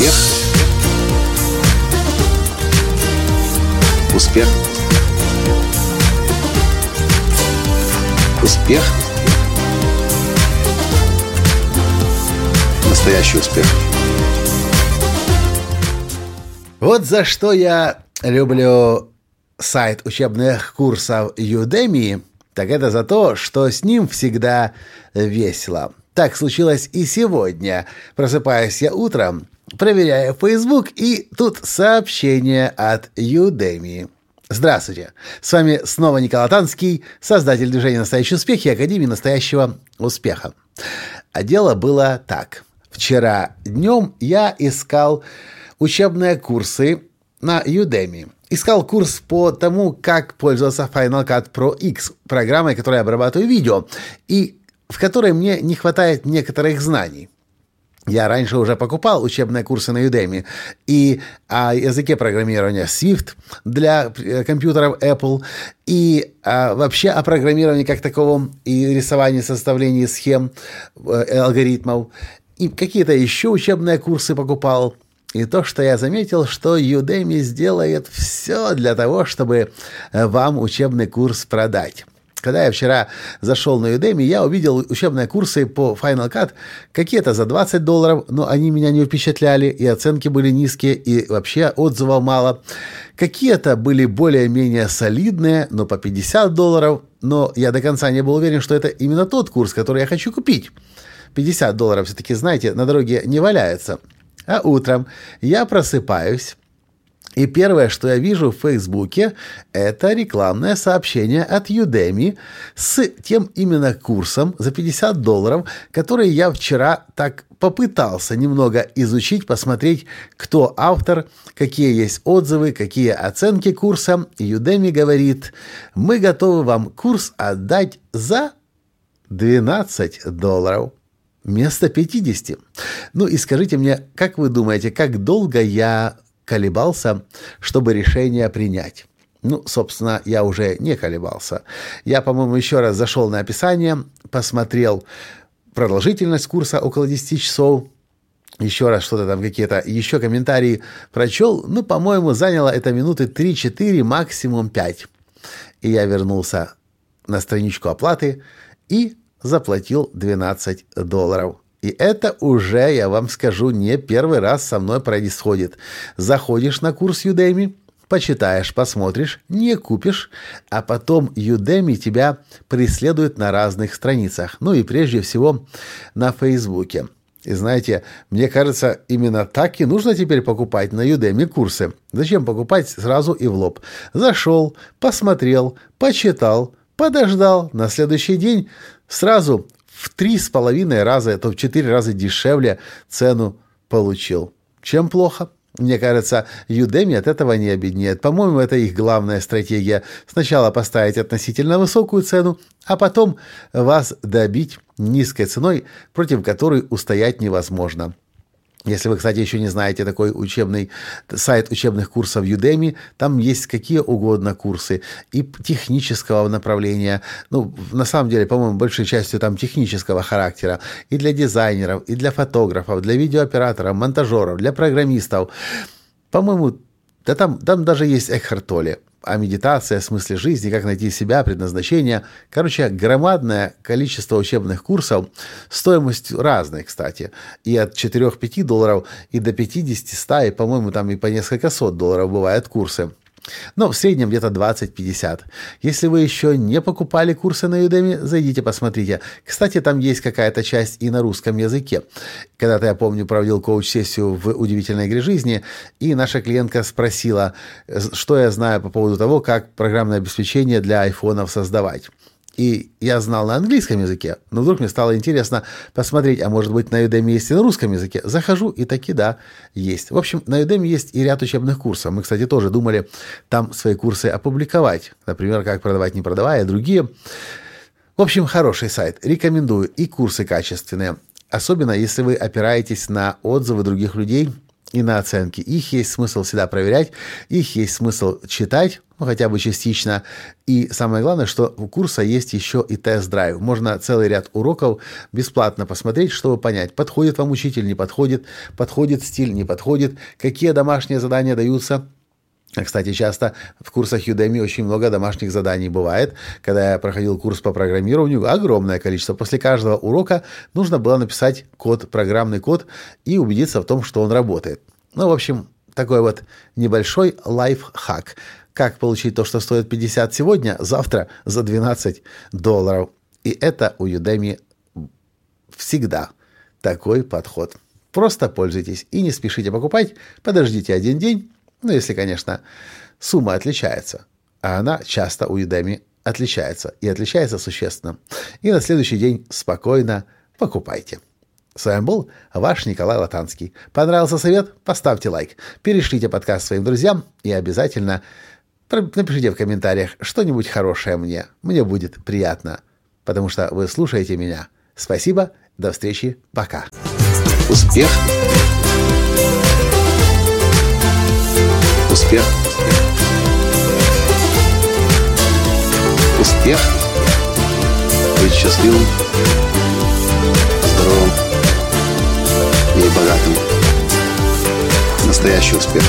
Успех. Успех. Успех. Настоящий успех. Вот за что я люблю сайт учебных курсов Udemy, так это за то, что с ним всегда весело. Так случилось и сегодня. Просыпаюсь я утром, проверяю Facebook, и тут сообщение от Udemy. Здравствуйте! С вами снова Николай Танский, создатель движения «Настоящий успех» и Академии «Настоящего успеха». А дело было так. Вчера днем я искал учебные курсы на Udemy. Искал курс по тому, как пользоваться Final Cut Pro X, программой, которая обрабатывает видео, и в которой мне не хватает некоторых знаний. Я раньше уже покупал учебные курсы на Udemy и о языке программирования Swift для э, компьютеров Apple, и а, вообще о программировании как таковом, и рисовании, составлении схем, э, алгоритмов, и какие-то еще учебные курсы покупал. И то, что я заметил, что Udemy сделает все для того, чтобы э, вам учебный курс продать. Когда я вчера зашел на Udemy, я увидел учебные курсы по Final Cut, какие-то за 20 долларов, но они меня не впечатляли, и оценки были низкие, и вообще отзывов мало. Какие-то были более-менее солидные, но по 50 долларов, но я до конца не был уверен, что это именно тот курс, который я хочу купить. 50 долларов все-таки, знаете, на дороге не валяется. А утром я просыпаюсь, и первое, что я вижу в Фейсбуке, это рекламное сообщение от Udemy с тем именно курсом за 50 долларов, который я вчера так попытался немного изучить, посмотреть, кто автор, какие есть отзывы, какие оценки курса. Udemy говорит, мы готовы вам курс отдать за 12 долларов. Вместо 50. Ну и скажите мне, как вы думаете, как долго я колебался, чтобы решение принять. Ну, собственно, я уже не колебался. Я, по-моему, еще раз зашел на описание, посмотрел продолжительность курса около 10 часов, еще раз что-то там, какие-то еще комментарии прочел. Ну, по-моему, заняло это минуты 3-4, максимум 5. И я вернулся на страничку оплаты и заплатил 12 долларов. И это уже, я вам скажу, не первый раз со мной происходит. Заходишь на курс Udemy, почитаешь, посмотришь, не купишь, а потом Udemy тебя преследует на разных страницах. Ну и прежде всего на Фейсбуке. И знаете, мне кажется, именно так и нужно теперь покупать на Udemy курсы. Зачем покупать сразу и в лоб? Зашел, посмотрел, почитал, подождал, на следующий день сразу в три с половиной раза, то в четыре раза дешевле цену получил. Чем плохо? Мне кажется, Udemy от этого не обеднеет. По-моему, это их главная стратегия. Сначала поставить относительно высокую цену, а потом вас добить низкой ценой, против которой устоять невозможно. Если вы, кстати, еще не знаете такой учебный сайт учебных курсов Udemy, там есть какие угодно курсы и технического направления. Ну, на самом деле, по-моему, большей частью там технического характера. И для дизайнеров, и для фотографов, для видеооператоров, монтажеров, для программистов. По-моему, да там, там даже есть Экхарт Толли о медитации, о смысле жизни, как найти себя, предназначение. Короче, громадное количество учебных курсов, стоимостью разной, кстати, и от 4-5 долларов и до 50-100, и, по-моему, там и по несколько сот долларов бывают курсы. Но в среднем где-то 20-50. Если вы еще не покупали курсы на Udemy, зайдите, посмотрите. Кстати, там есть какая-то часть и на русском языке. Когда-то, я помню, проводил коуч-сессию в «Удивительной игре жизни», и наша клиентка спросила, что я знаю по поводу того, как программное обеспечение для айфонов создавать. И я знал на английском языке, но вдруг мне стало интересно посмотреть, а может быть на Udemy есть и на русском языке. Захожу, и таки да, есть. В общем, на Udemy есть и ряд учебных курсов. Мы, кстати, тоже думали там свои курсы опубликовать. Например, как продавать, не продавая, другие. В общем, хороший сайт. Рекомендую. И курсы качественные. Особенно, если вы опираетесь на отзывы других людей и на оценки. Их есть смысл всегда проверять, их есть смысл читать, ну, хотя бы частично. И самое главное, что у курса есть еще и тест-драйв. Можно целый ряд уроков бесплатно посмотреть, чтобы понять, подходит вам учитель, не подходит, подходит стиль, не подходит, какие домашние задания даются, кстати, часто в курсах Udemy очень много домашних заданий бывает. Когда я проходил курс по программированию, огромное количество. После каждого урока нужно было написать код, программный код и убедиться в том, что он работает. Ну, в общем, такой вот небольшой лайфхак. Как получить то, что стоит 50 сегодня, завтра за 12 долларов. И это у Udemy всегда такой подход. Просто пользуйтесь и не спешите покупать. Подождите один день, ну, если, конечно, сумма отличается. А она часто у Udemy отличается. И отличается существенно. И на следующий день спокойно покупайте. С вами был ваш Николай Латанский. Понравился совет? Поставьте лайк. Перешлите подкаст своим друзьям и обязательно напишите в комментариях что-нибудь хорошее мне. Мне будет приятно, потому что вы слушаете меня. Спасибо, до встречи, пока. Успех! Успех! Успех! Быть счастливым, здоровым и богатым. Настоящий успех!